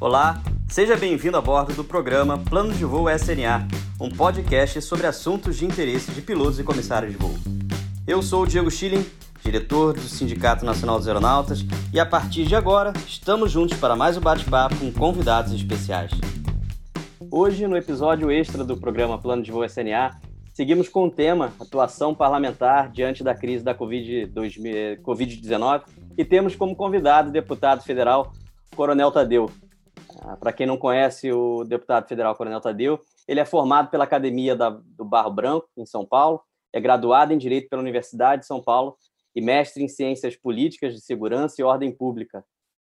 Olá, seja bem-vindo a bordo do programa Plano de Voo SNA, um podcast sobre assuntos de interesse de pilotos e comissários de voo. Eu sou o Diego Schilling, diretor do Sindicato Nacional dos Aeronautas, e a partir de agora estamos juntos para mais um bate-papo com convidados especiais. Hoje, no episódio extra do programa Plano de Voo SNA, seguimos com o tema Atuação Parlamentar diante da crise da Covid-19 e temos como convidado o deputado federal Coronel Tadeu. Ah, Para quem não conhece o deputado federal Coronel Tadeu, ele é formado pela Academia da, do Barro Branco, em São Paulo, é graduado em Direito pela Universidade de São Paulo e mestre em Ciências Políticas de Segurança e Ordem Pública.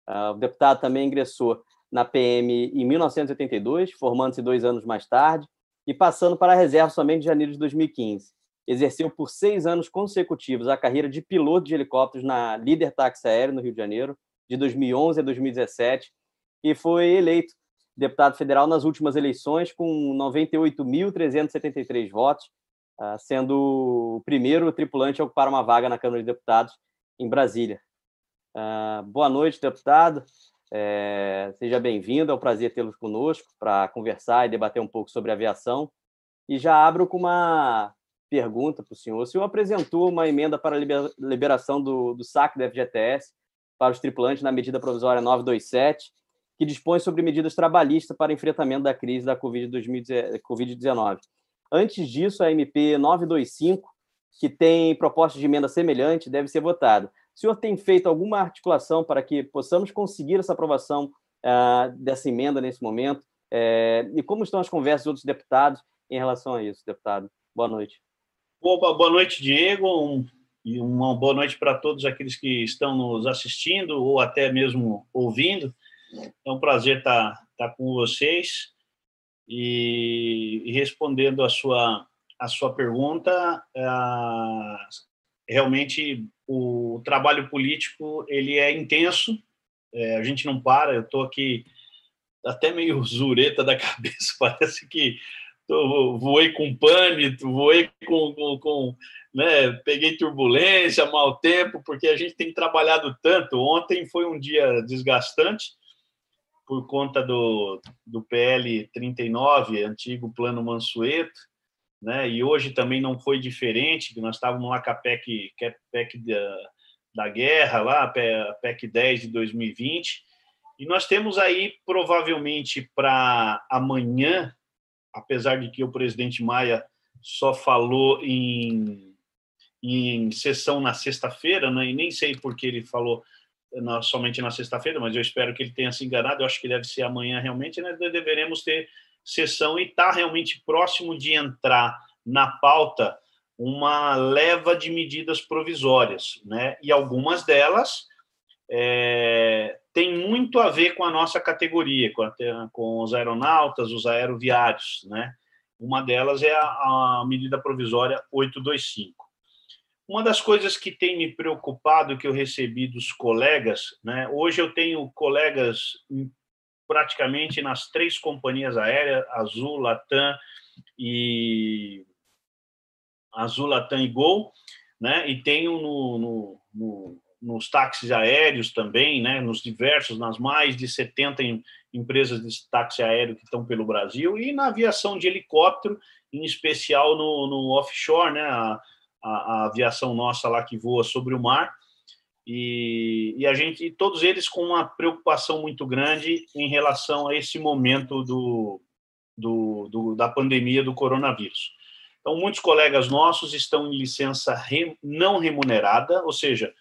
Uh, o deputado também ingressou na PM em 1982, formando-se dois anos mais tarde, e passando para a reserva somente em janeiro de 2015. Exerceu por seis anos consecutivos a carreira de piloto de helicópteros na Líder Táxi Aéreo, no Rio de Janeiro, de 2011 a 2017, e foi eleito deputado federal nas últimas eleições com 98.373 votos, ah, sendo o primeiro tripulante a ocupar uma vaga na Câmara de Deputados em Brasília. Ah, boa noite, deputado. É, seja bem-vindo, é um prazer tê-lo conosco para conversar e debater um pouco sobre aviação. E já abro com uma pergunta para o senhor. O senhor apresentou uma emenda para a liberação do, do saque da FGTS para os tripulantes na medida provisória 927, que dispõe sobre medidas trabalhistas para enfrentamento da crise da Covid-19. Antes disso, a MP 925, que tem proposta de emenda semelhante, deve ser votada. O senhor tem feito alguma articulação para que possamos conseguir essa aprovação uh, dessa emenda nesse momento? Uh, e como estão as conversas dos outros deputados em relação a isso, deputado? Boa noite. Opa, boa noite, Diego, um, e uma boa noite para todos aqueles que estão nos assistindo ou até mesmo ouvindo. É um prazer estar, estar com vocês e, e respondendo a sua, a sua pergunta. Uh, realmente o trabalho político ele é intenso, é, a gente não para, eu estou aqui até meio zureta da cabeça, parece que tô, voei com pânico, voei com, com, com né, peguei turbulência, mau tempo, porque a gente tem trabalhado tanto. Ontem foi um dia desgastante por conta do, do PL 39, antigo Plano Mansueto, né? E hoje também não foi diferente, que nós estávamos lá com a PEC, que é PEC da, da guerra, lá, a PEC 10 de 2020, e nós temos aí provavelmente para amanhã, apesar de que o presidente Maia só falou em, em sessão na sexta-feira, né? e nem sei por que ele falou na, somente na sexta-feira, mas eu espero que ele tenha se enganado, eu acho que deve ser amanhã realmente, né? deveremos ter sessão e está realmente próximo de entrar na pauta uma leva de medidas provisórias, né? E algumas delas é, têm muito a ver com a nossa categoria, com, a, com os aeronautas, os aeroviários, né? Uma delas é a, a medida provisória 825. Uma das coisas que tem me preocupado que eu recebi dos colegas, né? Hoje eu tenho colegas praticamente nas três companhias aéreas, Azul, Latam e Azul, Latam e Gol, né? E tenho no, no, no, nos táxis aéreos também, né? Nos diversos, nas mais de 70 empresas de táxi aéreo que estão pelo Brasil e na aviação de helicóptero, em especial no, no offshore, né? A, a, a aviação nossa lá que voa sobre o mar e, e, a gente, todos eles com uma preocupação muito grande em relação a esse momento do, do, do, da pandemia do coronavírus. Então, muitos colegas nossos estão em licença re, não remunerada, ou seja,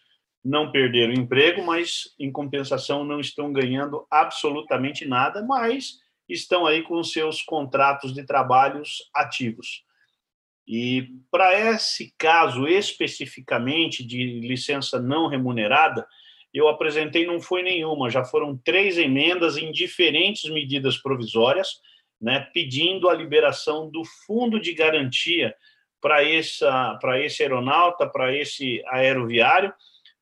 não perderam emprego, mas em compensação não estão ganhando absolutamente nada, mas estão aí com seus contratos de trabalhos ativos. E para esse caso especificamente de licença não remunerada, eu apresentei não foi nenhuma, já foram três emendas em diferentes medidas provisórias, né, pedindo a liberação do fundo de garantia para essa para esse aeronauta, para esse aeroviário,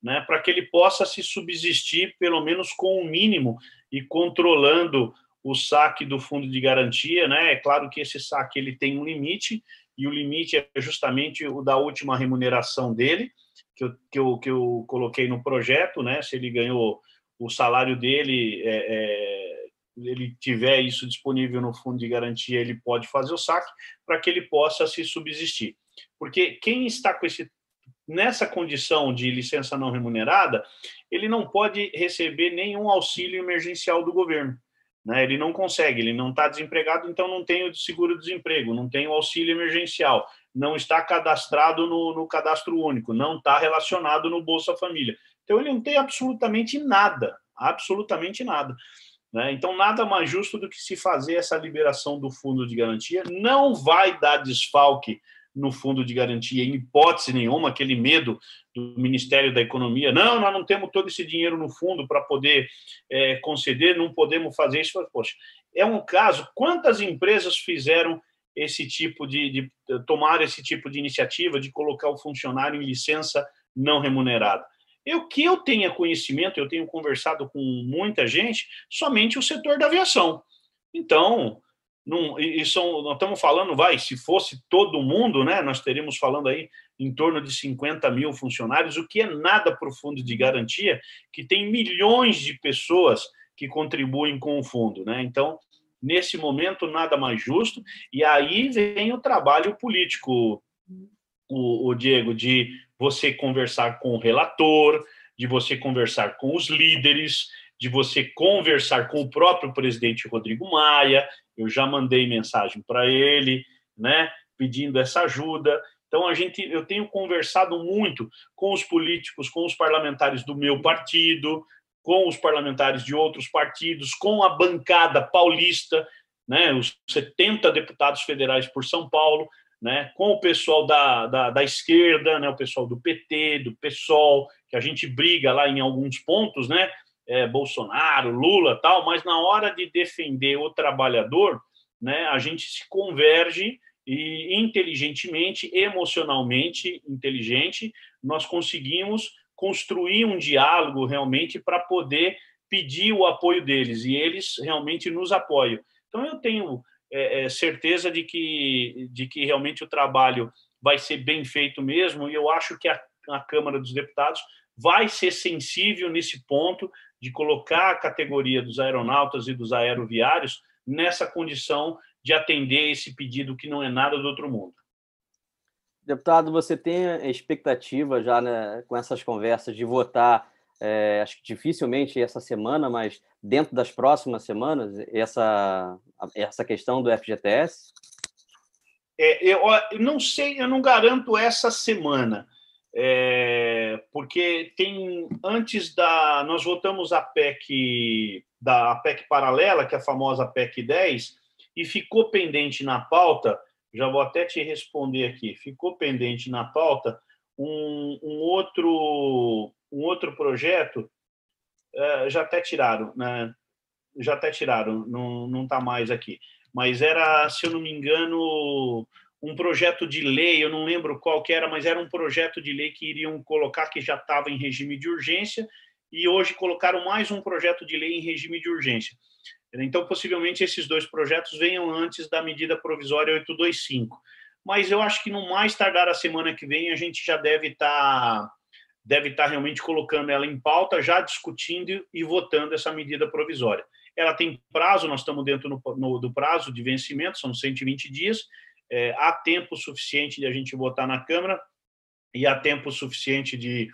né, para que ele possa se subsistir pelo menos com o mínimo e controlando o saque do fundo de garantia, né? É claro que esse saque ele tem um limite e o limite é justamente o da última remuneração dele, que eu, que eu, que eu coloquei no projeto, né? Se ele ganhou o salário dele é, é, ele tiver isso disponível no fundo de garantia, ele pode fazer o saque para que ele possa se subsistir. Porque quem está com esse nessa condição de licença não remunerada, ele não pode receber nenhum auxílio emergencial do governo. Né? Ele não consegue, ele não está desempregado, então não tem o seguro-desemprego, não tem o auxílio emergencial, não está cadastrado no, no cadastro único, não está relacionado no Bolsa Família. Então ele não tem absolutamente nada, absolutamente nada. Né? Então, nada mais justo do que se fazer essa liberação do fundo de garantia. Não vai dar desfalque no fundo de garantia, em hipótese nenhuma, aquele medo do Ministério da Economia. Não, nós não temos todo esse dinheiro no fundo para poder é, conceder, não podemos fazer isso. Poxa, é um caso. Quantas empresas fizeram esse tipo de, de tomar esse tipo de iniciativa de colocar o funcionário em licença não remunerada? Eu que eu tenha conhecimento, eu tenho conversado com muita gente, somente o setor da aviação. Então, não, e são, nós estamos falando, vai, se fosse todo mundo, né, nós teríamos falando aí em torno de 50 mil funcionários, o que é nada para o fundo de garantia, que tem milhões de pessoas que contribuem com o fundo. Né? Então, nesse momento, nada mais justo. E aí vem o trabalho político, o, o Diego, de você conversar com o relator, de você conversar com os líderes, de você conversar com o próprio presidente Rodrigo Maia. Eu já mandei mensagem para ele, né, pedindo essa ajuda. Então a gente, eu tenho conversado muito com os políticos, com os parlamentares do meu partido, com os parlamentares de outros partidos, com a bancada paulista, né, os 70 deputados federais por São Paulo, né, com o pessoal da, da, da, esquerda, né, o pessoal do PT, do PSOL, que a gente briga lá em alguns pontos, né, é, Bolsonaro, Lula, tal, mas na hora de defender o trabalhador, né, a gente se converge e inteligentemente, emocionalmente inteligente, nós conseguimos construir um diálogo realmente para poder pedir o apoio deles e eles realmente nos apoiam. Então eu tenho é, é, certeza de que de que realmente o trabalho vai ser bem feito mesmo e eu acho que a, a Câmara dos Deputados vai ser sensível nesse ponto de colocar a categoria dos aeronautas e dos aeroviários nessa condição de atender esse pedido que não é nada do outro mundo. Deputado, você tem expectativa já né, com essas conversas de votar, é, acho que dificilmente essa semana, mas dentro das próximas semanas, essa, essa questão do FGTS? É, eu não sei, eu não garanto essa semana, é, porque tem antes da nós votamos a PEC da a PEC paralela, que é a famosa PEC 10, e ficou pendente na pauta. Já vou até te responder aqui. Ficou pendente na pauta um, um outro um outro projeto. É, já até tiraram, né? Já até tiraram, não não está mais aqui. Mas era, se eu não me engano, um projeto de lei, eu não lembro qual que era, mas era um projeto de lei que iriam colocar que já estava em regime de urgência e hoje colocaram mais um projeto de lei em regime de urgência. Então, possivelmente, esses dois projetos venham antes da medida provisória 825. Mas eu acho que no mais tardar a semana que vem a gente já deve estar tá, deve tá realmente colocando ela em pauta, já discutindo e votando essa medida provisória. Ela tem prazo, nós estamos dentro no, no, do prazo de vencimento, são 120 dias, é, há tempo suficiente de a gente votar na Câmara e há tempo suficiente de,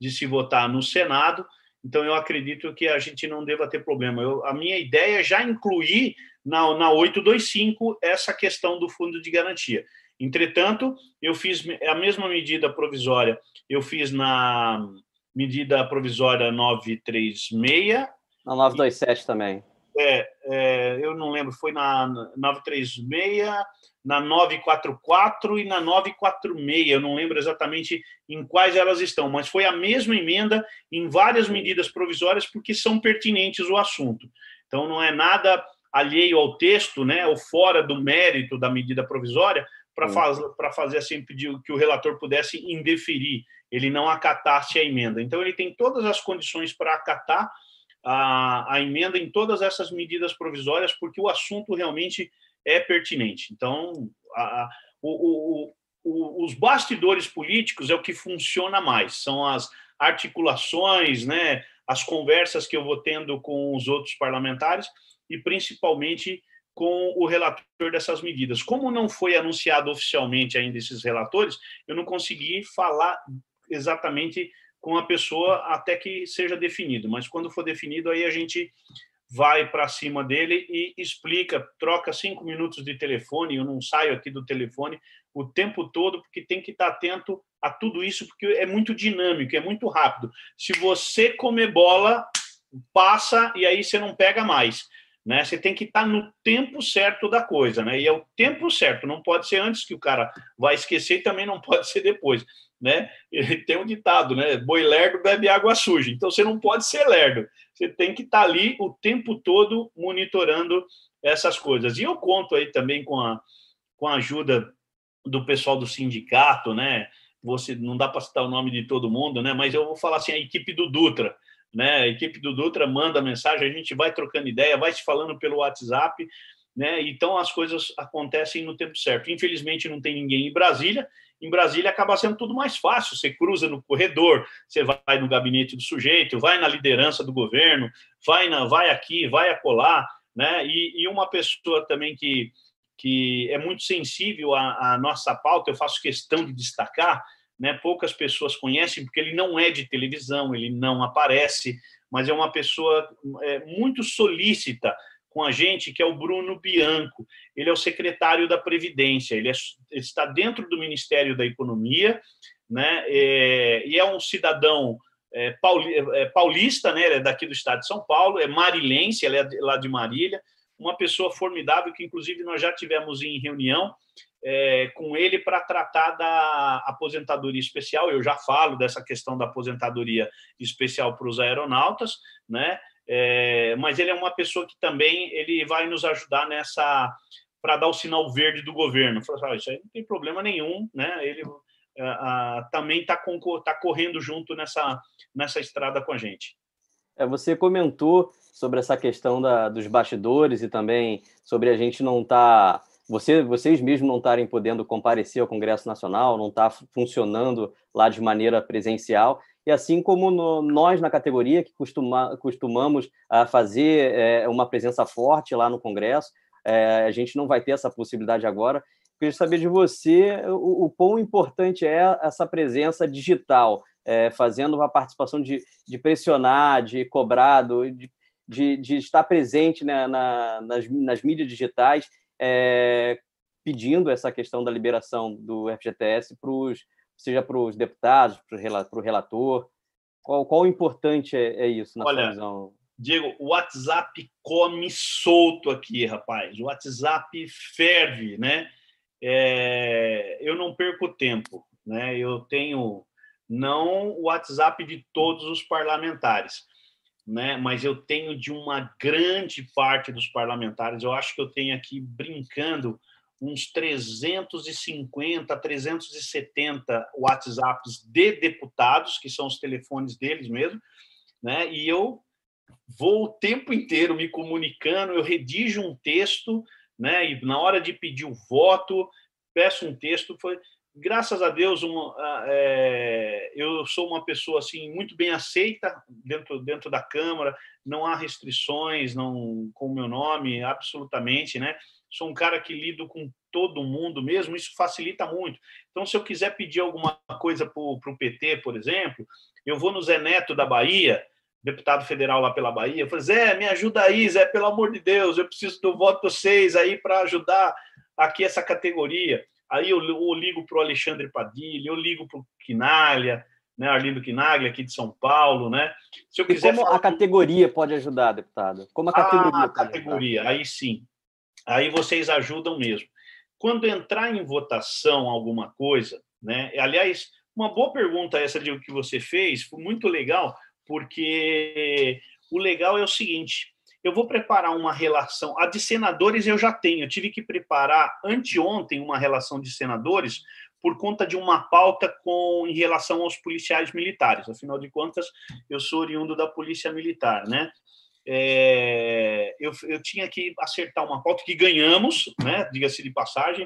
de se votar no Senado. Então, eu acredito que a gente não deva ter problema. Eu, a minha ideia é já incluir na, na 825 essa questão do fundo de garantia. Entretanto, eu fiz a mesma medida provisória, eu fiz na medida provisória 936. Na 927 também. É, é, eu não lembro, foi na 936 na 944 e na 946. Eu não lembro exatamente em quais elas estão, mas foi a mesma emenda em várias medidas provisórias porque são pertinentes ao assunto. Então não é nada alheio ao texto, né, ou fora do mérito da medida provisória para fazer para fazer assim pedir que o relator pudesse indeferir, ele não acatasse a emenda. Então ele tem todas as condições para acatar a, a emenda em todas essas medidas provisórias, porque o assunto realmente é pertinente. Então, a, o, o, o, os bastidores políticos é o que funciona mais, são as articulações, né, as conversas que eu vou tendo com os outros parlamentares, e principalmente com o relator dessas medidas. Como não foi anunciado oficialmente ainda esses relatores, eu não consegui falar exatamente com a pessoa até que seja definido, mas quando for definido, aí a gente vai para cima dele e explica, troca cinco minutos de telefone, eu não saio aqui do telefone o tempo todo, porque tem que estar atento a tudo isso, porque é muito dinâmico, é muito rápido. Se você comer bola, passa e aí você não pega mais. Né? Você tem que estar no tempo certo da coisa, né? E é o tempo certo, não pode ser antes que o cara vai esquecer e também não pode ser depois, né? Tem um ditado, né? Boi lerdo bebe água suja. Então você não pode ser lerdo. Você tem que estar ali o tempo todo monitorando essas coisas. E eu conto aí também com a com a ajuda do pessoal do sindicato, né? Você não dá para citar o nome de todo mundo, né? Mas eu vou falar assim, a equipe do Dutra, né? A equipe do Dutra manda mensagem, a gente vai trocando ideia, vai se falando pelo WhatsApp, né? Então as coisas acontecem no tempo certo. Infelizmente não tem ninguém em Brasília. Em Brasília acaba sendo tudo mais fácil. Você cruza no corredor, você vai no gabinete do sujeito, vai na liderança do governo, vai na, vai aqui, vai acolá, né? E, e uma pessoa também que que é muito sensível à, à nossa pauta, eu faço questão de destacar, né? Poucas pessoas conhecem porque ele não é de televisão, ele não aparece, mas é uma pessoa é, muito solícita com a gente, que é o Bruno Bianco. Ele é o secretário da Previdência, ele, é, ele está dentro do Ministério da Economia, né? É, e é um cidadão é, é paulista, né? Ele é daqui do estado de São Paulo, é marilense, ele é lá de Marília, uma pessoa formidável que, inclusive, nós já tivemos em reunião é, com ele para tratar da aposentadoria especial. Eu já falo dessa questão da aposentadoria especial para os aeronautas, né? É, mas ele é uma pessoa que também ele vai nos ajudar nessa para dar o sinal verde do governo. Fala, ah, isso aí não tem problema nenhum, né? Ele também está tá correndo junto nessa nessa estrada com a gente. É, você comentou sobre essa questão da, dos bastidores e também sobre a gente não estar tá você, vocês mesmos não estarem podendo comparecer ao Congresso Nacional, não está funcionando lá de maneira presencial, e assim como no, nós na categoria, que costuma, costumamos a fazer é, uma presença forte lá no Congresso, é, a gente não vai ter essa possibilidade agora. Queria saber de você o, o quão importante é essa presença digital, é, fazendo a participação de, de pressionar, de cobrar, de, de, de estar presente né, na, nas, nas mídias digitais é, pedindo essa questão da liberação do FGTS para os seja para os deputados, para o relator? Qual, qual o importante é, é isso na Olha, sua visão? Diego, o WhatsApp come solto aqui, rapaz. O WhatsApp ferve, né? É, eu não perco tempo, né? Eu tenho não o WhatsApp de todos os parlamentares, né? mas eu tenho de uma grande parte dos parlamentares. Eu acho que eu tenho aqui brincando uns 350, 370 WhatsApps de deputados, que são os telefones deles mesmo, né? E eu vou o tempo inteiro me comunicando, eu redijo um texto, né? E na hora de pedir o voto, peço um texto, foi graças a Deus, uma, é, eu sou uma pessoa assim muito bem aceita dentro dentro da Câmara. Não há restrições, não com o meu nome, absolutamente, né? Sou um cara que lido com todo mundo mesmo. Isso facilita muito. Então, se eu quiser pedir alguma coisa para o PT, por exemplo, eu vou no Zé Neto da Bahia, deputado federal lá pela Bahia, eu falo, Zé, me ajuda aí, Zé, pelo amor de Deus, eu preciso do voto de vocês aí para ajudar aqui essa categoria. Aí eu, eu ligo para o Alexandre Padilha, eu ligo para o Quinalha, né, Arlindo Quinaglia, aqui de São Paulo, né? Se eu quiser e como falar... a categoria pode ajudar, deputado? Como a categoria ah, a categoria, ajudar? aí sim. Aí vocês ajudam mesmo. Quando entrar em votação alguma coisa, né? Aliás, uma boa pergunta essa de o que você fez, foi muito legal, porque o legal é o seguinte: eu vou preparar uma relação. A de senadores eu já tenho. Eu tive que preparar anteontem uma relação de senadores por conta de uma pauta com em relação aos policiais militares. Afinal de contas, eu sou oriundo da polícia militar, né? É, eu, eu tinha que acertar uma pauta que ganhamos, né? Diga-se de passagem,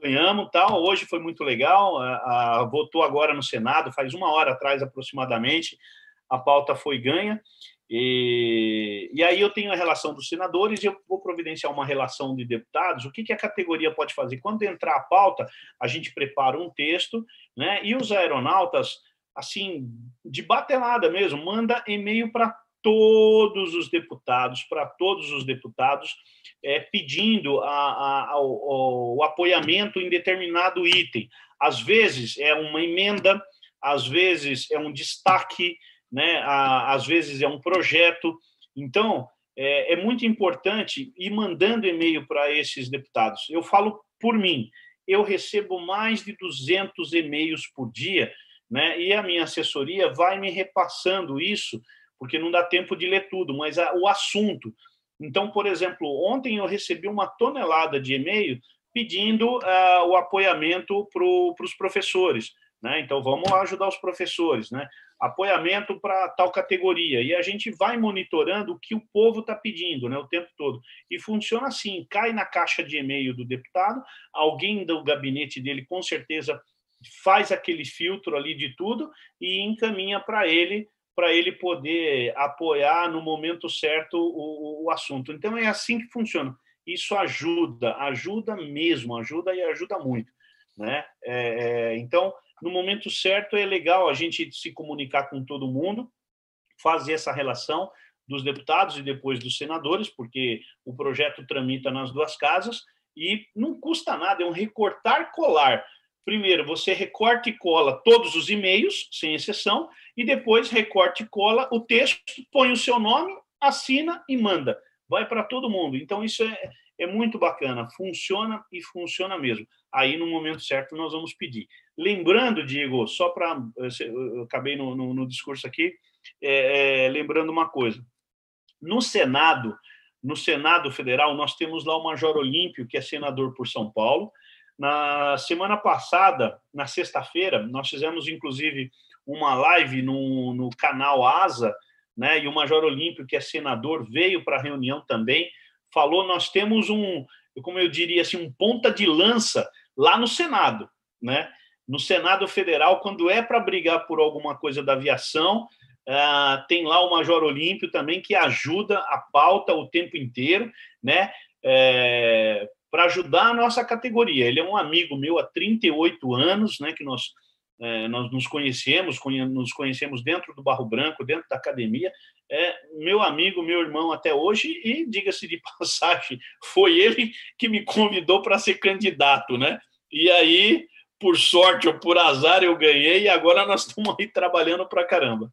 ganhamos tal. Hoje foi muito legal. A, a, votou agora no Senado, faz uma hora atrás aproximadamente. A pauta foi ganha E, e aí eu tenho a relação dos senadores e eu vou providenciar uma relação de deputados. O que, que a categoria pode fazer? Quando entrar a pauta, a gente prepara um texto, né? E os aeronautas, assim, de batelada mesmo, manda e-mail para todos os deputados, para todos os deputados, é, pedindo a, a, ao, o apoiamento em determinado item. Às vezes é uma emenda, às vezes é um destaque, né? às vezes é um projeto. Então, é, é muito importante ir mandando e-mail para esses deputados. Eu falo por mim, eu recebo mais de 200 e-mails por dia, né? e a minha assessoria vai me repassando isso, porque não dá tempo de ler tudo, mas a, o assunto. Então, por exemplo, ontem eu recebi uma tonelada de e-mail pedindo uh, o apoiamento para os professores. Né? Então, vamos ajudar os professores. Né? Apoiamento para tal categoria. E a gente vai monitorando o que o povo está pedindo né, o tempo todo. E funciona assim: cai na caixa de e-mail do deputado, alguém do gabinete dele, com certeza, faz aquele filtro ali de tudo e encaminha para ele para ele poder apoiar no momento certo o, o, assunto. Então é assim que funciona. Isso ajuda, ajuda mesmo, ajuda e ajuda muito, né? É, é, então, no momento certo é legal a gente se comunicar com todo mundo, fazer essa relação dos deputados e depois dos senadores, porque o projeto tramita nas duas casas e não custa nada, é um recortar colar. Primeiro, você recorta e cola todos os e-mails, sem exceção, e depois recorte e cola o texto, põe o seu nome, assina e manda. Vai para todo mundo. Então, isso é, é muito bacana, funciona e funciona mesmo. Aí, no momento certo, nós vamos pedir. Lembrando, Diego, só para. Eu acabei no, no, no discurso aqui, é, é, lembrando uma coisa. No Senado, no Senado Federal, nós temos lá o Major Olímpio, que é senador por São Paulo, na semana passada, na sexta-feira, nós fizemos inclusive uma live no, no canal Asa, né? E o Major Olímpio, que é senador, veio para a reunião também, falou: nós temos um, como eu diria assim, um ponta de lança lá no Senado, né? No Senado Federal, quando é para brigar por alguma coisa da aviação, uh, tem lá o Major Olímpio também que ajuda a pauta o tempo inteiro, né? É, para ajudar a nossa categoria. Ele é um amigo meu há 38 anos, né, que nós, é, nós nos conhecemos, nos conhecemos dentro do Barro Branco, dentro da academia. É meu amigo, meu irmão até hoje, e diga-se de passagem, foi ele que me convidou para ser candidato, né? E aí, por sorte ou por azar, eu ganhei e agora nós estamos aí trabalhando para caramba.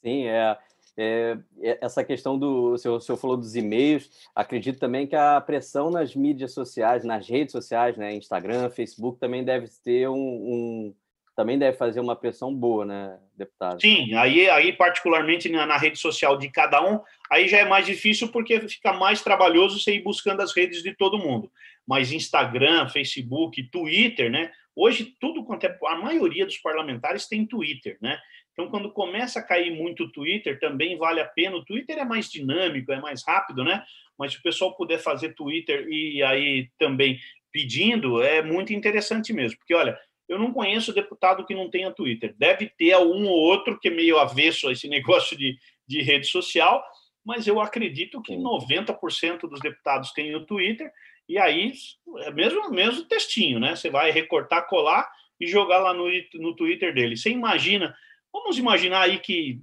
Sim, é. É, essa questão do. O senhor, o senhor falou dos e-mails, acredito também que a pressão nas mídias sociais, nas redes sociais, né, Instagram, Facebook, também deve ter um, um também deve fazer uma pressão boa, né, deputado? Sim, aí, aí particularmente na, na, rede social de cada um, aí já é mais difícil porque fica mais trabalhoso você ir buscando as redes de todo mundo. Mas Instagram, Facebook, Twitter, né? Hoje tudo quanto é a maioria dos parlamentares tem Twitter, né? Então, quando começa a cair muito o Twitter, também vale a pena. O Twitter é mais dinâmico, é mais rápido, né? Mas se o pessoal puder fazer Twitter e aí também pedindo, é muito interessante mesmo. Porque, olha, eu não conheço deputado que não tenha Twitter. Deve ter um ou outro que é meio avesso a esse negócio de, de rede social, mas eu acredito que 90% dos deputados têm o Twitter, e aí é mesmo, mesmo textinho, né? Você vai recortar, colar e jogar lá no, no Twitter dele. Você imagina Vamos imaginar aí que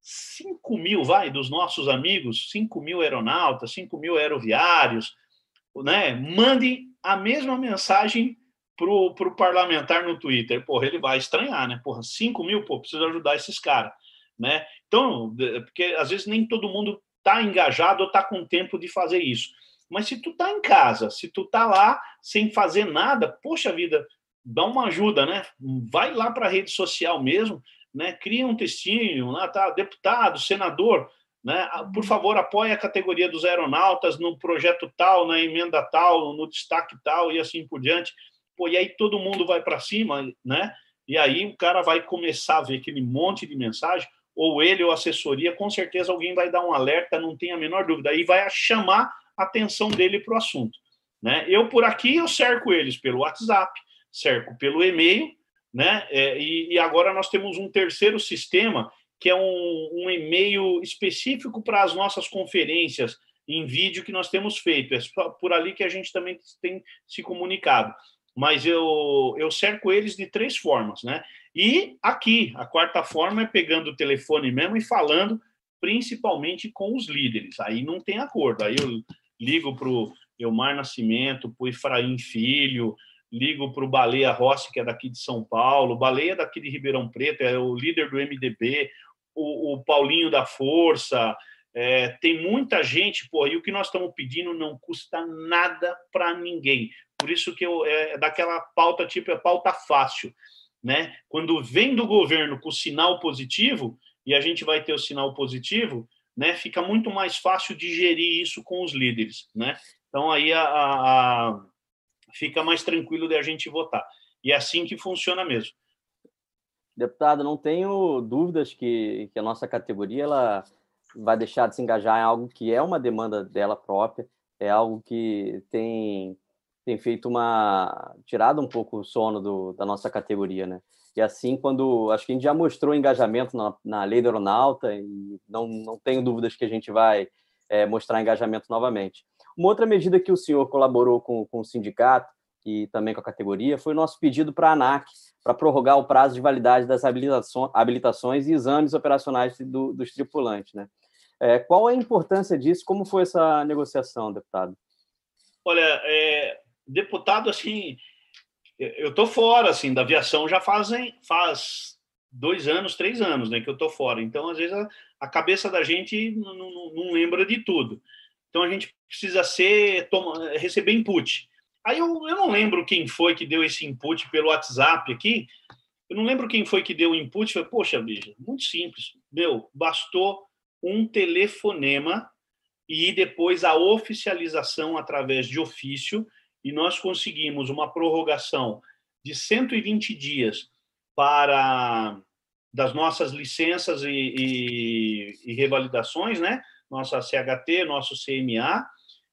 5 mil, vai, dos nossos amigos, 5 mil aeronautas, 5 mil aeroviários, né, mandem a mesma mensagem para o parlamentar no Twitter. Porra, ele vai estranhar, né? Porra, 5 mil, pô, precisa ajudar esses caras, né? Então, porque às vezes nem todo mundo está engajado ou está com tempo de fazer isso. Mas se tu tá em casa, se tu tá lá sem fazer nada, poxa vida, dá uma ajuda, né? Vai lá para a rede social mesmo, né? Cria um textinho, né? tá, deputado, senador, né? Por favor, apoie a categoria dos aeronautas no projeto tal, na emenda tal, no destaque tal e assim por diante. Pô, e aí todo mundo vai para cima, né? E aí o cara vai começar a ver aquele monte de mensagem, ou ele ou assessoria, com certeza alguém vai dar um alerta, não tem a menor dúvida. Aí vai chamar a atenção dele para o assunto. Né? Eu, por aqui, eu cerco eles pelo WhatsApp, cerco pelo e-mail, né? É, e, e, agora nós temos um terceiro sistema que é um, um e-mail específico para as nossas conferências em vídeo que nós temos feito. É por ali que a gente também tem se comunicado. Mas eu, eu cerco eles de três formas, né? E aqui, a quarta forma é pegando o telefone mesmo e falando principalmente com os líderes. Aí não tem acordo. Aí eu ligo para o Elmar Nascimento, para o Efraim Filho, ligo para o Baleia Rossi, que é daqui de São Paulo, Baleia é daqui de Ribeirão Preto, é o líder do MDB, o, o Paulinho da Força, é, tem muita gente, pô, e o que nós estamos pedindo não custa nada para ninguém. Por isso que eu, é daquela pauta tipo, é pauta fácil. Né? Quando vem do governo com sinal positivo, e a gente vai ter o sinal positivo, né, fica muito mais fácil digerir isso com os líderes. Né? Então, aí a, a fica mais tranquilo de a gente votar. E é assim que funciona mesmo. Deputado, não tenho dúvidas que, que a nossa categoria ela vai deixar de se engajar em algo que é uma demanda dela própria, é algo que tem, tem feito uma. tirado um pouco o sono do, da nossa categoria, né? E assim, quando. Acho que a gente já mostrou engajamento na, na lei do aeronauta, e não, não tenho dúvidas que a gente vai é, mostrar engajamento novamente. Uma outra medida que o senhor colaborou com, com o sindicato e também com a categoria foi o nosso pedido para a ANAC para prorrogar o prazo de validade das habilitações e exames operacionais do, dos tripulantes. Né? É, qual a importância disso? Como foi essa negociação, deputado? Olha, é, deputado, assim, eu estou fora assim da aviação já fazem faz dois anos, três anos, né, que eu estou fora. Então, às vezes a, a cabeça da gente não, não, não, lembra de tudo. Então a gente precisa ser toma, receber input. Aí eu, eu não lembro quem foi que deu esse input pelo WhatsApp aqui. Eu não lembro quem foi que deu o input. Falei, poxa, bicho, muito simples. Meu, bastou um telefonema e depois a oficialização através de ofício, e nós conseguimos uma prorrogação de 120 dias para das nossas licenças e, e, e revalidações, né? Nossa CHT, nosso CMA,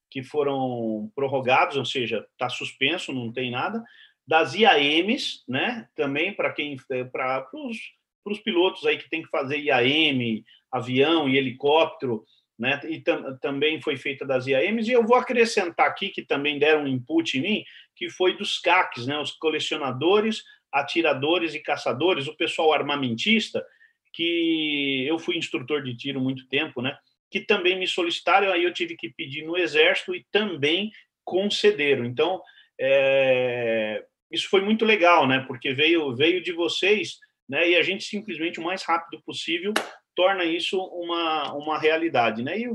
que foram prorrogados, ou seja, está suspenso, não tem nada. Das IAMs, né? Também para quem, para os pilotos aí que tem que fazer IAM, avião e helicóptero, né? E tam, também foi feita das IAMs. E eu vou acrescentar aqui que também deram um input em mim, que foi dos CACs, né? Os colecionadores, atiradores e caçadores, o pessoal armamentista, que eu fui instrutor de tiro muito tempo, né? Que também me solicitaram, aí eu tive que pedir no Exército e também concederam. Então, é, isso foi muito legal, né? Porque veio veio de vocês, né? E a gente simplesmente o mais rápido possível torna isso uma, uma realidade. Né? E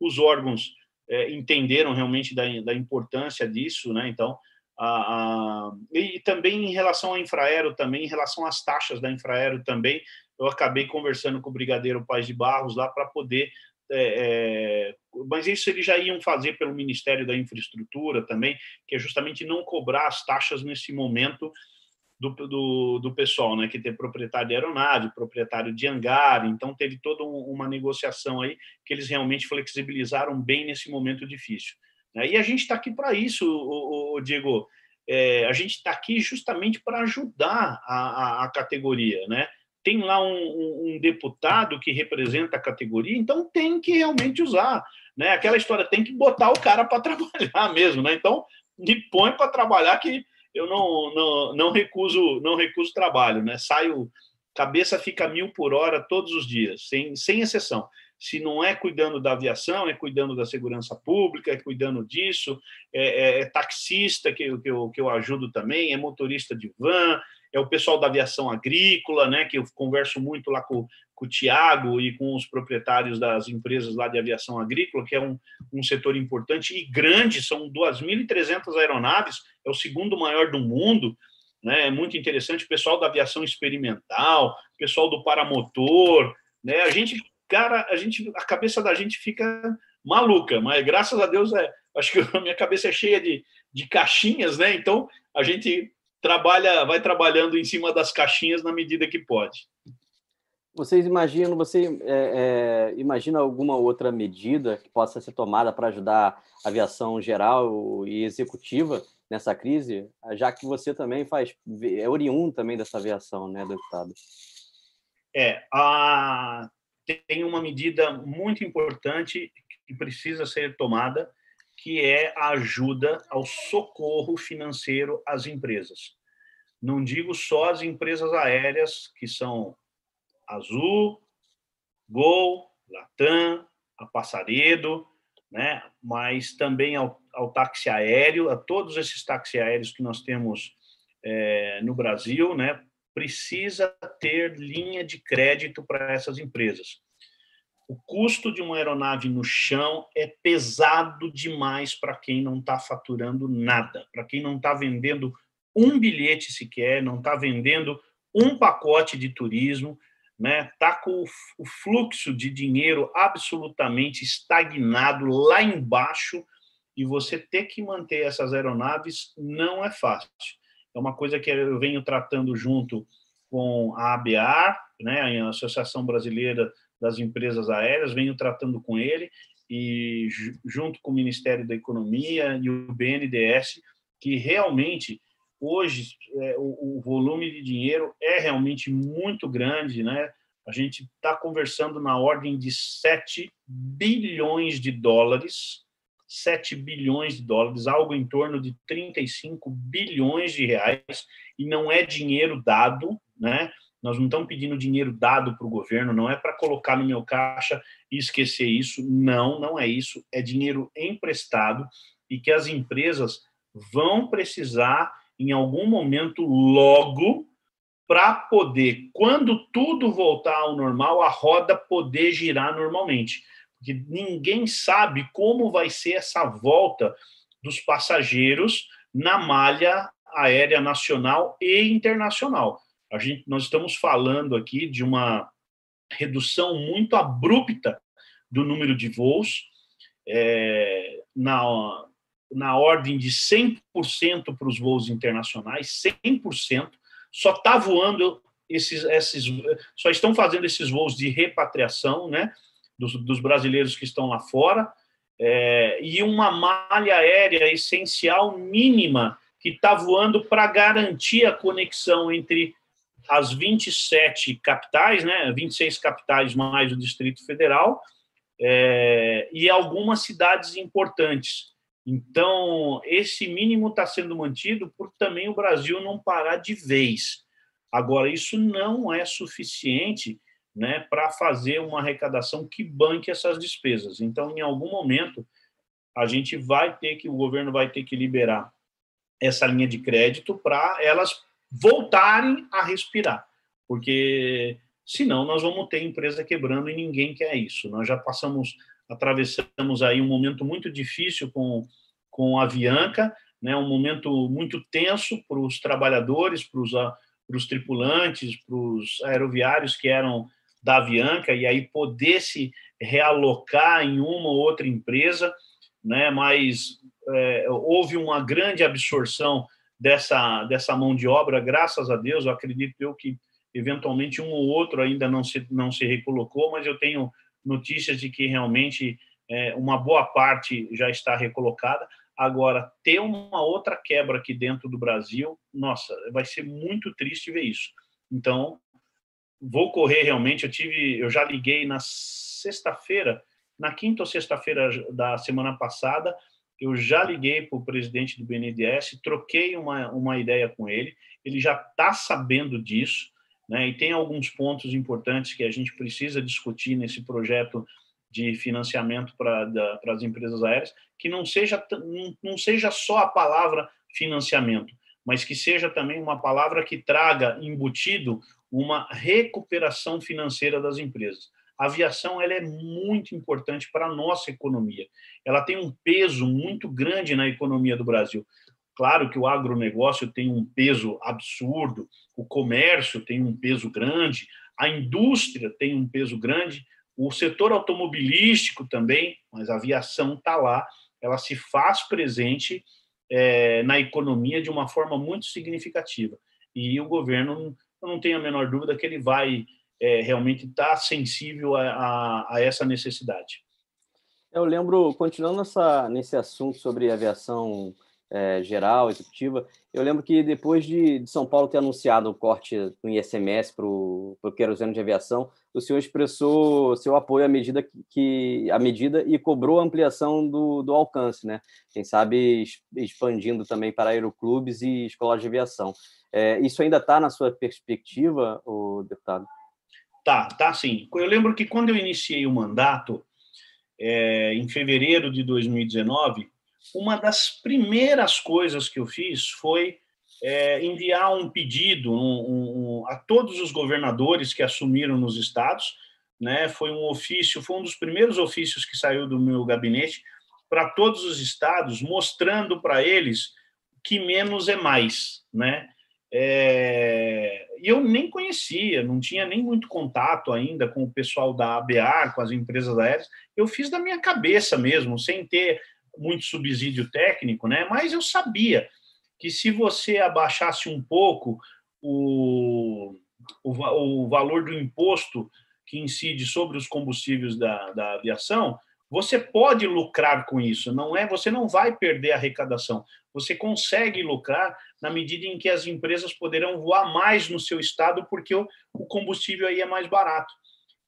os órgãos é, entenderam realmente da, da importância disso, né? Então, a, a, e também em relação à Infraero, também em relação às taxas da Infraero também, eu acabei conversando com o Brigadeiro Paz de Barros lá para poder é, é, mas isso eles já iam fazer pelo Ministério da Infraestrutura também, que é justamente não cobrar as taxas nesse momento do, do, do, pessoal, né, que tem proprietário de aeronave, proprietário de hangar, então teve toda uma negociação aí que eles realmente flexibilizaram bem nesse momento difícil. Né? E a gente está aqui para isso, o, o Diego. É, a gente está aqui justamente para ajudar a, a, a, categoria, né? Tem lá um, um, deputado que representa a categoria, então tem que realmente usar, né? Aquela história tem que botar o cara para trabalhar mesmo, né? Então me põe para trabalhar que eu não, não, não recuso não recuso trabalho, né? Saio, cabeça fica mil por hora todos os dias, sem, sem exceção. Se não é cuidando da aviação, é cuidando da segurança pública, é cuidando disso, é, é, é taxista que, que, eu, que eu ajudo também, é motorista de van, é o pessoal da aviação agrícola, né? Que eu converso muito lá com, com o Tiago e com os proprietários das empresas lá de aviação agrícola, que é um, um setor importante e grande, são 2.300 aeronaves, é o segundo maior do mundo, né? é muito interessante, o pessoal da aviação experimental, o pessoal do paramotor, né? a gente, cara, a gente, a cabeça da gente fica maluca, mas graças a Deus, é, acho que a minha cabeça é cheia de, de caixinhas, né? então a gente trabalha, vai trabalhando em cima das caixinhas na medida que pode. Vocês imaginam, você é, é, imagina alguma outra medida que possa ser tomada para ajudar a aviação geral e executiva nessa crise, já que você também faz é oriundo também dessa aviação, né, deputado? É, a, tem uma medida muito importante que precisa ser tomada, que é a ajuda ao socorro financeiro às empresas. Não digo só as empresas aéreas, que são Azul, Gol, Latam, a Passaredo, né? mas também ao, ao táxi aéreo, a todos esses táxi aéreos que nós temos é, no Brasil, né? precisa ter linha de crédito para essas empresas. O custo de uma aeronave no chão é pesado demais para quem não está faturando nada, para quem não está vendendo um bilhete sequer, não está vendendo um pacote de turismo, né? Tá com o fluxo de dinheiro absolutamente estagnado lá embaixo e você ter que manter essas aeronaves não é fácil. É uma coisa que eu venho tratando junto com a ABAR, né, a Associação Brasileira das Empresas Aéreas, venho tratando com ele e junto com o Ministério da Economia e o BNDES, que realmente hoje é, o, o, volume de dinheiro é realmente muito grande, né? A gente está conversando na ordem de 7 bilhões de dólares, 7 bilhões de dólares, algo em torno de 35 bilhões de reais, e não é dinheiro dado, né? Nós não estamos pedindo dinheiro dado para o governo, não é para colocar no meu caixa e esquecer isso. Não, não é isso. É dinheiro emprestado e que as empresas vão precisar em algum momento logo para poder, quando tudo voltar ao normal, a roda poder girar normalmente. Porque ninguém sabe como vai ser essa volta dos passageiros na malha aérea nacional e internacional. A gente, nós estamos falando aqui de uma redução muito abrupta do número de voos, é, na, na ordem de 100% para os voos internacionais, 100%, só está voando esses, esses, só estão fazendo esses voos de repatriação, né, dos, dos brasileiros que estão lá fora, é, e uma malha aérea essencial mínima que está voando para garantir a conexão entre as 27 capitais, né, 26 capitais mais o Distrito Federal, é, e algumas cidades importantes. Então, esse mínimo está sendo mantido por também o Brasil não parar de vez. Agora, isso não é suficiente né, para fazer uma arrecadação que banque essas despesas. Então, em algum momento, a gente vai ter que, o governo vai ter que liberar essa linha de crédito para elas voltarem a respirar, porque senão nós vamos ter empresa quebrando e ninguém quer isso. Nós já passamos atravessamos aí um momento muito difícil com, com a Avianca, né, um momento muito tenso para os trabalhadores, para os, para os tripulantes, para os aeroviários que eram da Avianca, e aí poder se realocar em uma ou outra empresa, né, mas é, houve uma grande absorção dessa, dessa mão de obra, graças a Deus, eu acredito eu que eventualmente um ou outro ainda não se, não se recolocou, mas eu tenho notícias de que realmente é, uma boa parte já está recolocada. Agora, ter uma outra quebra aqui dentro do Brasil, nossa, vai ser muito triste ver isso. Então, vou correr realmente. Eu tive, eu já liguei na sexta-feira, na quinta ou sexta-feira da semana passada, eu já liguei para o presidente do BNDES, troquei uma, uma ideia com ele, ele já está sabendo disso, né? E tem alguns pontos importantes que a gente precisa discutir nesse projeto de financiamento para as empresas aéreas, que não seja, não, não seja só a palavra financiamento, mas que seja também uma palavra que traga embutido uma recuperação financeira das empresas. A aviação ela é muito importante para a nossa economia. Ela tem um peso muito grande na economia do Brasil. Claro que o agronegócio tem um peso absurdo, o comércio tem um peso grande, a indústria tem um peso grande, o setor automobilístico também, mas a aviação está lá, ela se faz presente é, na economia de uma forma muito significativa. E o governo, eu não tenho a menor dúvida que ele vai é, realmente estar tá sensível a, a, a, essa necessidade. Eu lembro, continuando nessa, nesse assunto sobre aviação é, geral, executiva. Eu lembro que depois de, de, São Paulo ter anunciado o corte no ISMS para o querosene de aviação, o senhor expressou seu apoio à medida que à medida e cobrou a ampliação do, do alcance, né? Quem sabe expandindo também para aeroclubes e escolas de aviação. É, isso ainda está na sua perspectiva, o deputado? Tá, tá sim. Eu lembro que quando eu iniciei o mandato, é, em fevereiro de 2019, uma das primeiras coisas que eu fiz foi é, enviar um pedido um, um, a todos os governadores que assumiram nos estados, né? Foi um ofício, foi um dos primeiros ofícios que saiu do meu gabinete para todos os estados, mostrando para eles que menos é mais, né? É, eu nem conhecia, não tinha nem muito contato ainda com o pessoal da ABA, com as empresas aéreas. Eu fiz da minha cabeça mesmo, sem ter muito subsídio técnico, né? Mas eu sabia que se você abaixasse um pouco o, o, o valor do imposto que incide sobre os combustíveis da, da aviação, você pode lucrar com isso, não é? Você não vai perder a arrecadação. Você consegue lucrar na medida em que as empresas poderão voar mais no seu estado porque o, combustível aí é mais barato.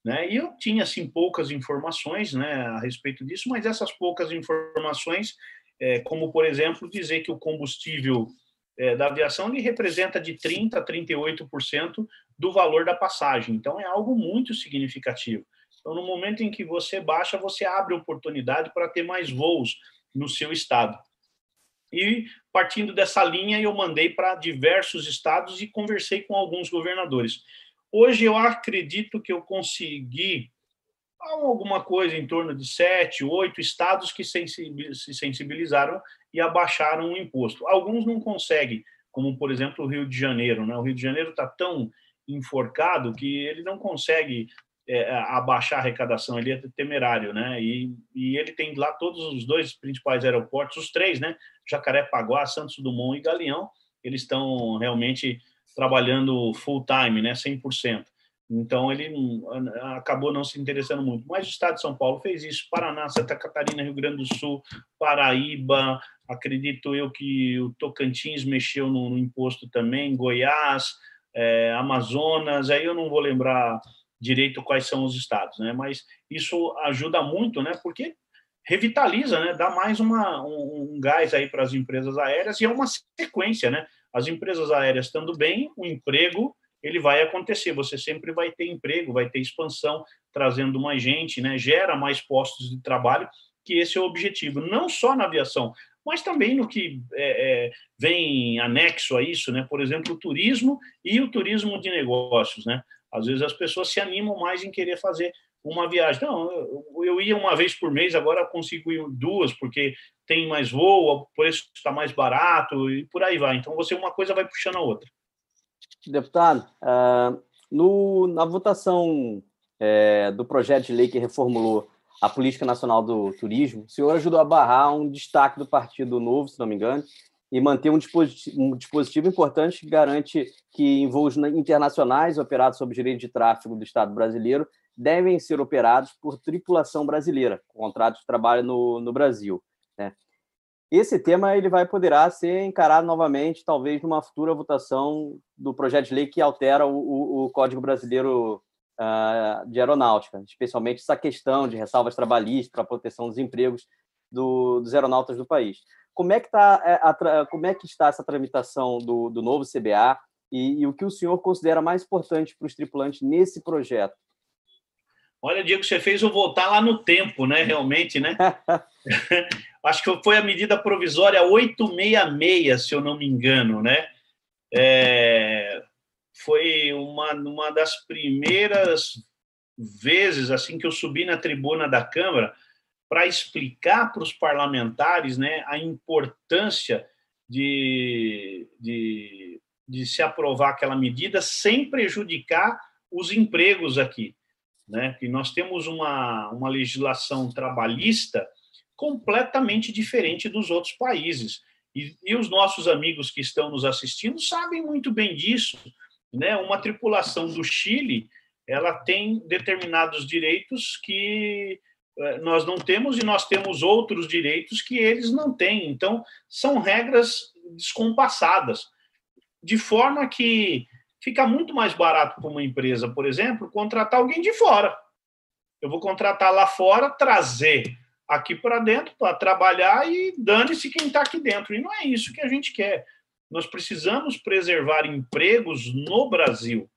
Né? E eu tinha assim poucas informações né, a respeito disso, mas essas poucas informações, é, como por exemplo dizer que o combustível é, da aviação ele representa de 30 a 38% do valor da passagem. Então é algo muito significativo. Então no momento em que você baixa, você abre oportunidade para ter mais voos no seu estado. E partindo dessa linha, eu mandei para diversos estados e conversei com alguns governadores. Hoje eu acredito que eu consegui alguma coisa em torno de sete, oito estados que se sensibilizaram e abaixaram o imposto. Alguns não conseguem, como por exemplo o Rio de Janeiro. Né? O Rio de Janeiro está tão enforcado que ele não consegue é, abaixar a arrecadação, ele é temerário, né? E, e ele tem lá todos os dois principais aeroportos, os três, né? Jacarepaguá, Santos Dumont e Galeão, eles estão realmente trabalhando full time, né, 100%. Então ele acabou não se interessando muito. Mas o estado de São Paulo fez isso, Paraná, Santa Catarina, Rio Grande do Sul, Paraíba, acredito eu que o Tocantins mexeu no, no imposto também, Goiás, é, Amazonas, aí eu não vou lembrar direito quais são os estados, né? Mas isso ajuda muito, né? Porque revitaliza, né? Dá mais uma, um, um gás aí para as empresas aéreas e é uma sequência, né? As empresas aéreas estando bem, o emprego ele vai acontecer. Você sempre vai ter emprego, vai ter expansão, trazendo mais gente, né? Gera mais postos de trabalho, que esse é o objetivo. Não só na aviação, mas também no que é, é, vem anexo a isso, né? Por exemplo, o turismo e o turismo de negócios, né? Às vezes as pessoas se animam mais em querer fazer uma viagem. Não, eu ia uma vez por mês, agora consigo ir duas, porque tem mais voo, o preço está mais barato e por aí vai. Então, você uma coisa vai puxando a outra. Deputado, uh, no, na votação é, do projeto de lei que reformulou a Política Nacional do Turismo, o senhor ajudou a barrar um destaque do Partido Novo, se não me engano, e manter um dispositivo, um dispositivo importante que garante que em voos internacionais operados sob direito de tráfego do Estado brasileiro devem ser operados por tripulação brasileira, contrato de trabalho no, no Brasil. Né? Esse tema ele vai poderá ser encarado novamente, talvez numa futura votação do projeto de lei que altera o, o Código Brasileiro uh, de Aeronáutica, especialmente essa questão de ressalvas trabalhistas para a proteção dos empregos do, dos aeronautas do país. Como é que, tá, é, como é que está essa tramitação do, do novo CBA e, e o que o senhor considera mais importante para os tripulantes nesse projeto? Olha, Diego, você fez eu voltar lá no tempo, né? Realmente, né? Acho que foi a medida provisória 866, se eu não me engano, né? É, foi uma, uma das primeiras vezes assim que eu subi na tribuna da Câmara para explicar para os parlamentares né, a importância de, de, de se aprovar aquela medida sem prejudicar os empregos aqui né? Que nós temos uma, uma legislação trabalhista completamente diferente dos outros países. E, e, os nossos amigos que estão nos assistindo sabem muito bem disso. Né? Uma tripulação do Chile ela tem determinados direitos que nós não temos e nós temos outros direitos que eles não têm. Então, são regras descompassadas, de forma que fica muito mais barato para uma empresa, por exemplo, contratar alguém de fora. Eu vou contratar lá fora, trazer aqui para dentro para trabalhar e dane-se quem está aqui dentro. E não é isso que a gente quer. Nós precisamos preservar empregos no Brasil.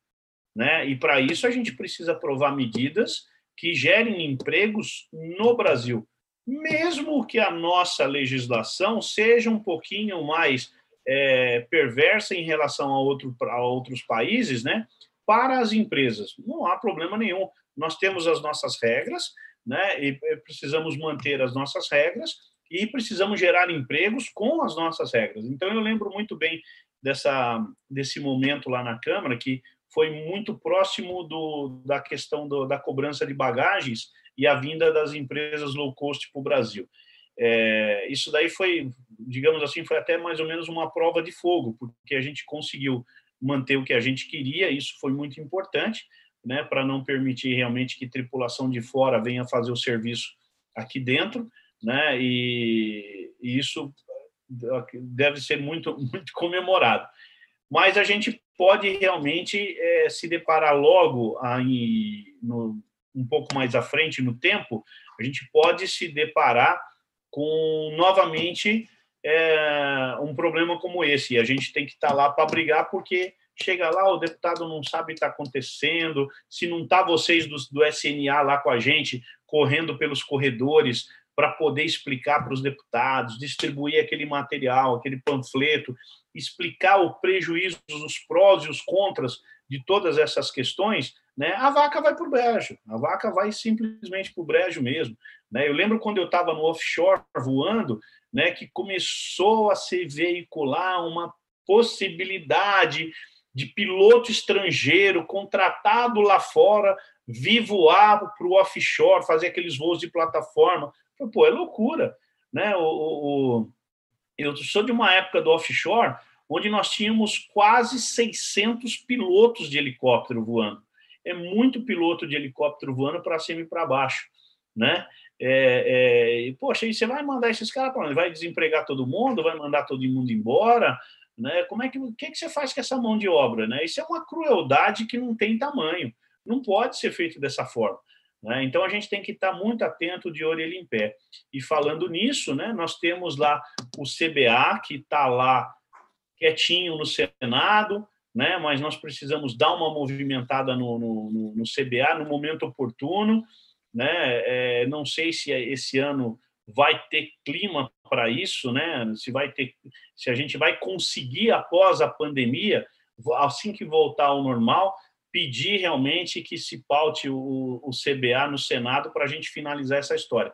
Né? E para isso a gente precisa aprovar medidas que gerem empregos no Brasil. Mesmo que a nossa legislação seja um pouquinho mais é, perversa em relação a, outro, a outros países, né? para as empresas. Não há problema nenhum. Nós temos as nossas regras, né? E precisamos manter as nossas regras e precisamos gerar empregos com as nossas regras. Então eu lembro muito bem dessa desse momento lá na Câmara que foi muito próximo do, da questão do, da cobrança de bagagens e a vinda das empresas low cost para o Brasil. É, isso daí foi, digamos assim, foi até mais ou menos uma prova de fogo, porque a gente conseguiu manter o que a gente queria, isso foi muito importante, né, para não permitir realmente que tripulação de fora venha fazer o serviço aqui dentro, né, e, e isso deve ser muito, muito comemorado. Mas a gente pode realmente é, se deparar logo aí, no, um pouco mais à frente no tempo, a gente pode se deparar com novamente é, um problema como esse. E a gente tem que estar tá lá para brigar, porque chega lá, o deputado não sabe o que está acontecendo, se não está vocês do, do SNA lá com a gente, correndo pelos corredores para poder explicar para os deputados, distribuir aquele material, aquele panfleto, explicar o prejuízo, os prós e os contras de todas essas questões, né, a vaca vai para o brejo, a vaca vai simplesmente para o brejo mesmo. Né? Eu lembro quando eu estava no offshore voando, né, que começou a se veicular uma possibilidade de piloto estrangeiro contratado lá fora vir voar para o offshore, fazer aqueles voos de plataforma. Pô, é loucura. Né? O, o, eu sou de uma época do offshore onde nós tínhamos quase 600 pilotos de helicóptero voando. É muito piloto de helicóptero voando para cima e para baixo. Né? É, é, poxa, e você vai mandar esses caras para onde? Vai desempregar todo mundo? Vai mandar todo mundo embora? Né? Como é que, o que, que você faz com essa mão de obra? Né? Isso é uma crueldade que não tem tamanho. Não pode ser feito dessa forma. Né? Então a gente tem que estar muito atento de orelha em pé. E falando nisso, né, nós temos lá o CBA, que está lá quietinho no Senado, né, mas nós precisamos dar uma movimentada no, no, no CBA no momento oportuno. Né? É, não sei se esse ano vai ter clima para isso, né? Se vai ter, se a gente vai conseguir após a pandemia, assim que voltar ao normal, pedir realmente que se paute o, o CBA no Senado para a gente finalizar essa história.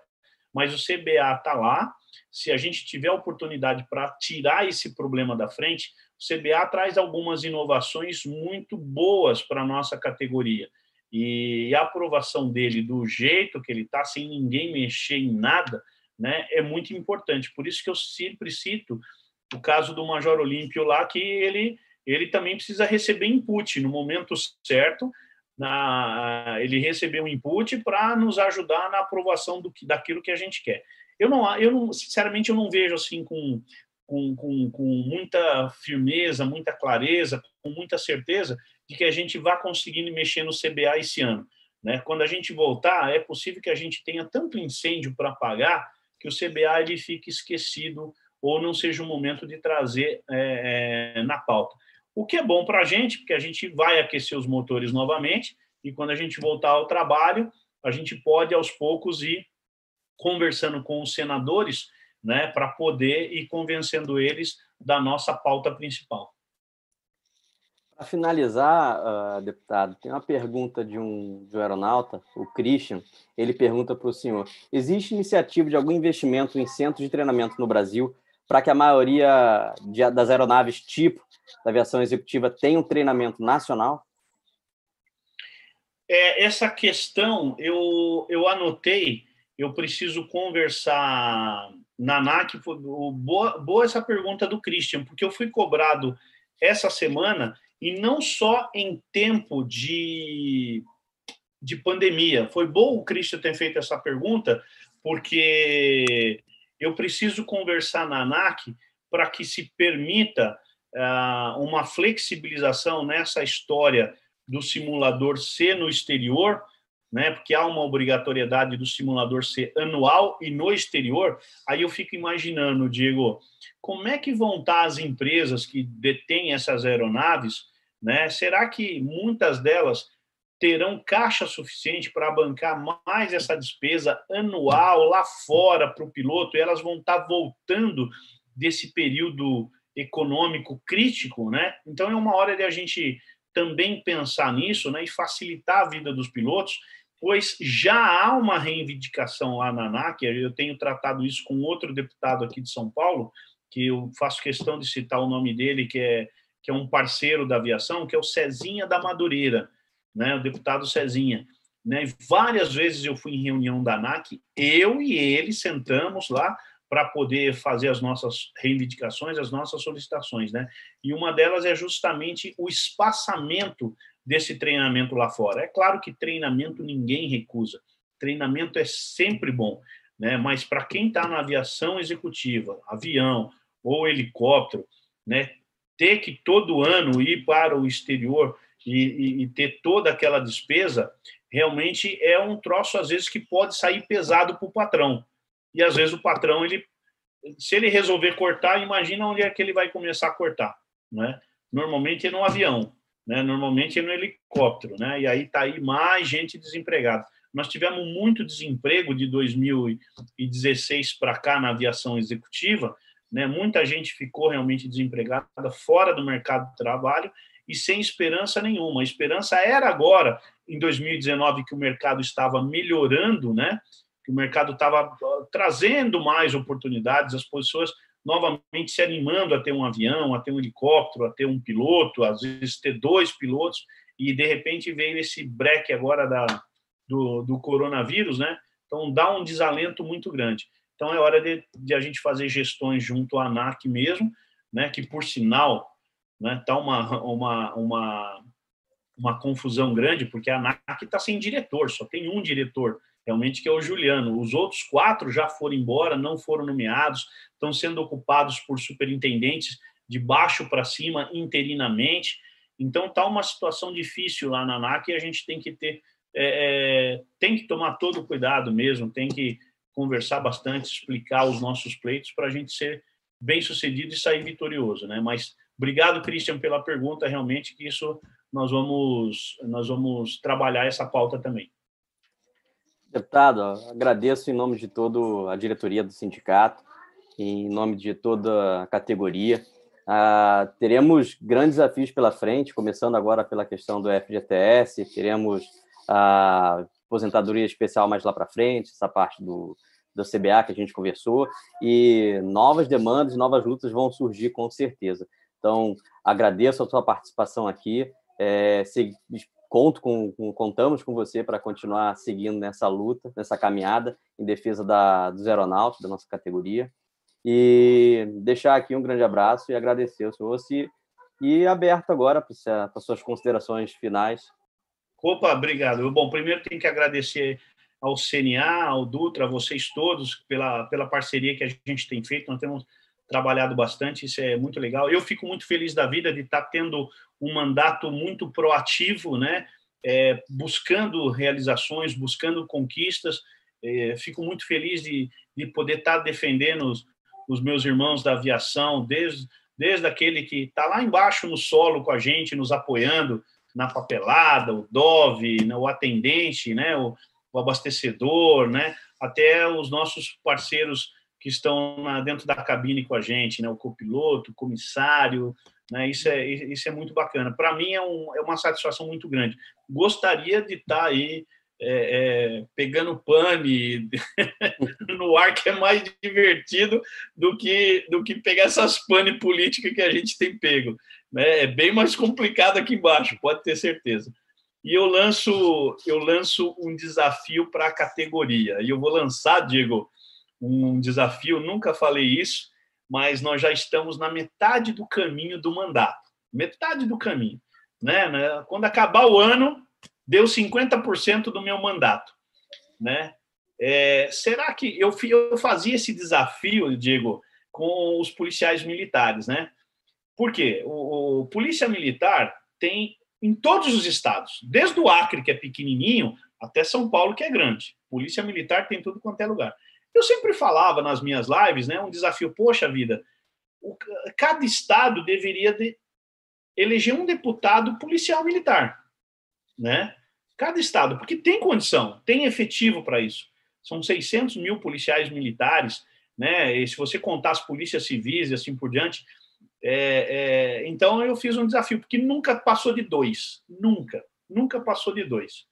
Mas o CBA está lá. Se a gente tiver oportunidade para tirar esse problema da frente, o CBA traz algumas inovações muito boas para a nossa categoria. E a aprovação dele do jeito que ele está, sem ninguém mexer em nada, né, é muito importante. Por isso que eu sempre cito o caso do Major Olímpio lá, que ele, ele também precisa receber input no momento certo, na, ele recebeu um input para nos ajudar na aprovação do, daquilo que a gente quer. Eu não, eu não, sinceramente, eu não vejo assim com, com, com, com muita firmeza, muita clareza, com muita certeza de que a gente vá conseguindo mexer no CBA esse ano. Né? Quando a gente voltar, é possível que a gente tenha tanto incêndio para apagar que o CBA ele fique esquecido ou não seja o momento de trazer é, é, na pauta. O que é bom para a gente, porque a gente vai aquecer os motores novamente e quando a gente voltar ao trabalho, a gente pode aos poucos ir conversando com os senadores, né, para poder ir convencendo eles da nossa pauta principal. Para finalizar, uh, deputado, tem uma pergunta de um, de um aeronauta, o Christian. Ele pergunta para o senhor: existe iniciativa de algum investimento em centros de treinamento no Brasil para que a maioria de, das aeronaves tipo da aviação executiva tenha um treinamento nacional? É, essa questão eu, eu anotei, eu preciso conversar na ANAC. Boa, boa essa pergunta do Christian, porque eu fui cobrado essa semana e não só em tempo de, de pandemia. Foi bom o Christian ter feito essa pergunta, porque eu preciso conversar na ANAC para que se permita uh, uma flexibilização nessa história do simulador ser no exterior, né? Porque há uma obrigatoriedade do simulador ser anual e no exterior. Aí eu fico imaginando, Diego, como é que vão estar as empresas que detêm essas aeronaves, né? Será que muitas delas terão caixa suficiente para bancar mais essa despesa anual lá fora para o piloto? E elas vão estar voltando desse período econômico crítico, né? Então é uma hora de a gente também pensar nisso, né, e facilitar a vida dos pilotos, pois já há uma reivindicação lá na ANAC, eu tenho tratado isso com outro deputado aqui de São Paulo, que eu faço questão de citar o nome dele, que é, que é um parceiro da aviação, que é o Cezinha da Madureira, né, o deputado Cezinha. Né, várias vezes eu fui em reunião da ANAC, eu e ele sentamos lá para poder fazer as nossas reivindicações, as nossas solicitações, né? E uma delas é justamente o espaçamento desse treinamento lá fora. É claro que treinamento ninguém recusa, treinamento é sempre bom, né? Mas para quem está na aviação executiva, avião ou helicóptero, né? Ter que todo ano ir para o exterior e, e, ter toda aquela despesa, realmente é um troço às vezes que pode sair pesado para o patrão e às vezes o patrão ele se ele resolver cortar, imagina onde é que ele vai começar a cortar, né? Normalmente é no avião, né? Normalmente é no helicóptero, né? E aí tá aí mais gente desempregada. Nós tivemos muito desemprego de 2016 para cá na aviação executiva, né? Muita gente ficou realmente desempregada fora do mercado de trabalho e sem esperança nenhuma. A esperança era agora, em 2019, que o mercado estava melhorando, né? que o mercado estava ah, trazendo mais oportunidades, as pessoas novamente se animando a ter um avião, a ter um helicóptero, a ter um piloto, às vezes ter dois pilotos, e de repente veio esse break agora da, do, do coronavírus, né? Então dá um desalento muito grande. Então é hora de, de, a gente fazer gestões junto à ANAC mesmo, né? Que por sinal, né? Tá uma uma uma uma confusão grande porque a ANAC está sem diretor, só tem um diretor realmente, que é o Juliano. Os outros quatro já foram embora, não foram nomeados, estão sendo ocupados por superintendentes de baixo para cima, interinamente. Então, está uma situação difícil lá na ANAC e a gente tem que ter, é, é, tem que tomar todo o cuidado mesmo, tem que conversar bastante, explicar os nossos pleitos para a gente ser bem sucedido e sair vitorioso, né? Mas obrigado, Christian, pela pergunta. Realmente que isso nós vamos nós vamos trabalhar essa pauta também. Deputado, agradeço em nome de toda a diretoria do sindicato, em nome de toda a categoria. Ah, teremos grandes desafios pela frente, começando agora pela questão do FGTS, teremos a aposentadoria especial mais lá para frente, essa parte do, do CBA que a gente conversou, e novas demandas, novas lutas vão surgir com certeza. Então, agradeço a sua participação aqui, é, conto com, com, contamos com você para continuar seguindo nessa luta, nessa caminhada em defesa da, dos aeronautas, da nossa categoria. E deixar aqui um grande abraço e agradecer ao senhor se, e aberto agora para as suas considerações finais. Opa, obrigado. Bom, primeiro tenho que agradecer ao CNA, ao Dutra, a vocês todos pela, pela parceria que a gente tem feito. Nós temos trabalhado bastante, isso é muito legal. Eu fico muito feliz da vida de estar tendo um mandato muito proativo, né? É, buscando realizações, buscando conquistas. É, fico muito feliz de, de poder estar defendendo os, os, meus irmãos da aviação, desde, desde aquele que está lá embaixo no solo com a gente, nos apoiando na papelada, o Dove, né, o atendente, né, o, o abastecedor, né, até os nossos parceiros que estão na, dentro da cabine com a gente, né? o copiloto, o comissário, né? isso, é, isso é muito bacana. Para mim é, um, é uma satisfação muito grande. Gostaria de estar tá aí é, é, pegando pane no ar, que é mais divertido do que, do que pegar essas pane políticas que a gente tem pego. Né? É bem mais complicado aqui embaixo, pode ter certeza. E eu lanço, eu lanço um desafio para a categoria. E eu vou lançar, Diego, um desafio, nunca falei isso, mas nós já estamos na metade do caminho do mandato. Metade do caminho. Né? né? Quando acabar o ano, deu 50% do meu mandato, né? É, será que eu, eu fazia esse desafio, Diego, com os policiais militares, né? Por quê? O, o polícia militar tem em todos os estados, desde o Acre, que é pequenininho, até São Paulo, que é grande. Polícia militar tem tudo quanto é lugar. Eu sempre falava nas minhas lives, né, um desafio, poxa vida, o, cada estado deveria de eleger um deputado policial militar, né? Cada estado, porque tem condição, tem efetivo para isso. São 600 mil policiais militares, né? E se você contar as polícias civis e assim por diante, é, é, então eu fiz um desafio, porque nunca passou de dois. Nunca. Nunca passou de dois.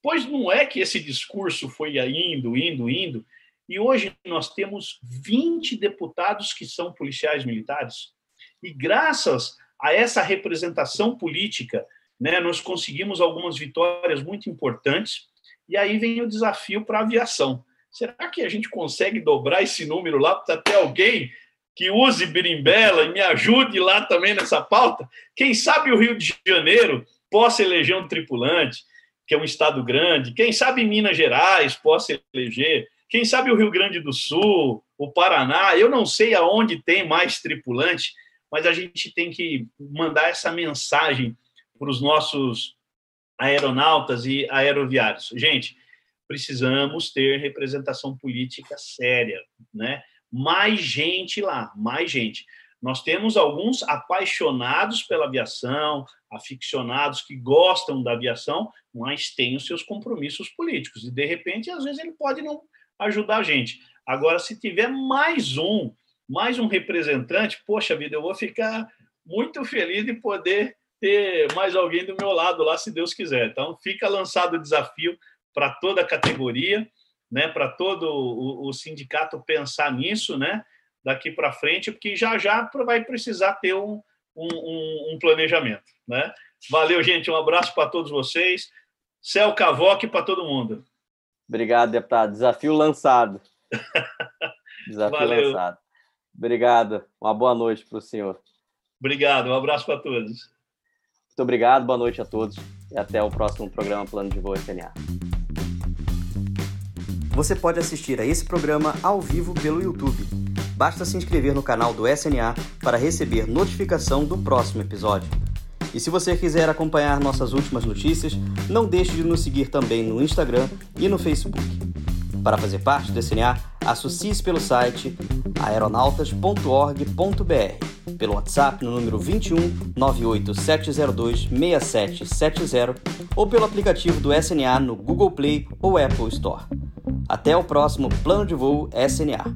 Pois não é que esse discurso foi indo, indo, indo, e hoje nós temos 20 deputados que são policiais militares. E graças a essa representação política, né, nós conseguimos algumas vitórias muito importantes. E aí vem o desafio para a aviação. Será que a gente consegue dobrar esse número lá para ter alguém que use berimbela e me ajude lá também nessa pauta. Quem sabe o Rio de Janeiro possa eleger um tripulante, que é um estado grande. Quem sabe Minas Gerais possa eleger. Quem sabe o Rio Grande do Sul, o Paraná. Eu não sei aonde tem mais tripulante, mas a gente tem que mandar essa mensagem para os nossos aeronautas e aeroviários. Gente, precisamos ter representação política séria, né? mais gente lá, mais gente. Nós temos alguns apaixonados pela aviação, aficionados que gostam da aviação, mas têm os seus compromissos políticos. E, de repente, às vezes, ele pode não ajudar a gente. Agora, se tiver mais um, mais um representante, poxa vida, eu vou ficar muito feliz de poder ter mais alguém do meu lado lá, se Deus quiser. Então, fica lançado o desafio para toda a categoria né, para todo o, o, sindicato pensar nisso, né, daqui para frente, porque já já vai precisar ter um, um, um planejamento, né? Valeu, gente, um abraço para todos vocês. Céu Cavoque para todo mundo. Obrigado, deputado. Desafio lançado. Desafio Valeu. lançado. Obrigado. Uma boa noite para o senhor. Obrigado. Um abraço para todos. Muito obrigado. Boa noite a todos. E até o próximo programa Plano de Voo FNA. Você pode assistir a esse programa ao vivo pelo YouTube. Basta se inscrever no canal do SNA para receber notificação do próximo episódio. E se você quiser acompanhar nossas últimas notícias, não deixe de nos seguir também no Instagram e no Facebook. Para fazer parte do SNA, associe-se pelo site aeronautas.org.br, pelo WhatsApp no número 21 98702 6770 ou pelo aplicativo do SNA no Google Play ou Apple Store. Até o próximo Plano de Voo SNA.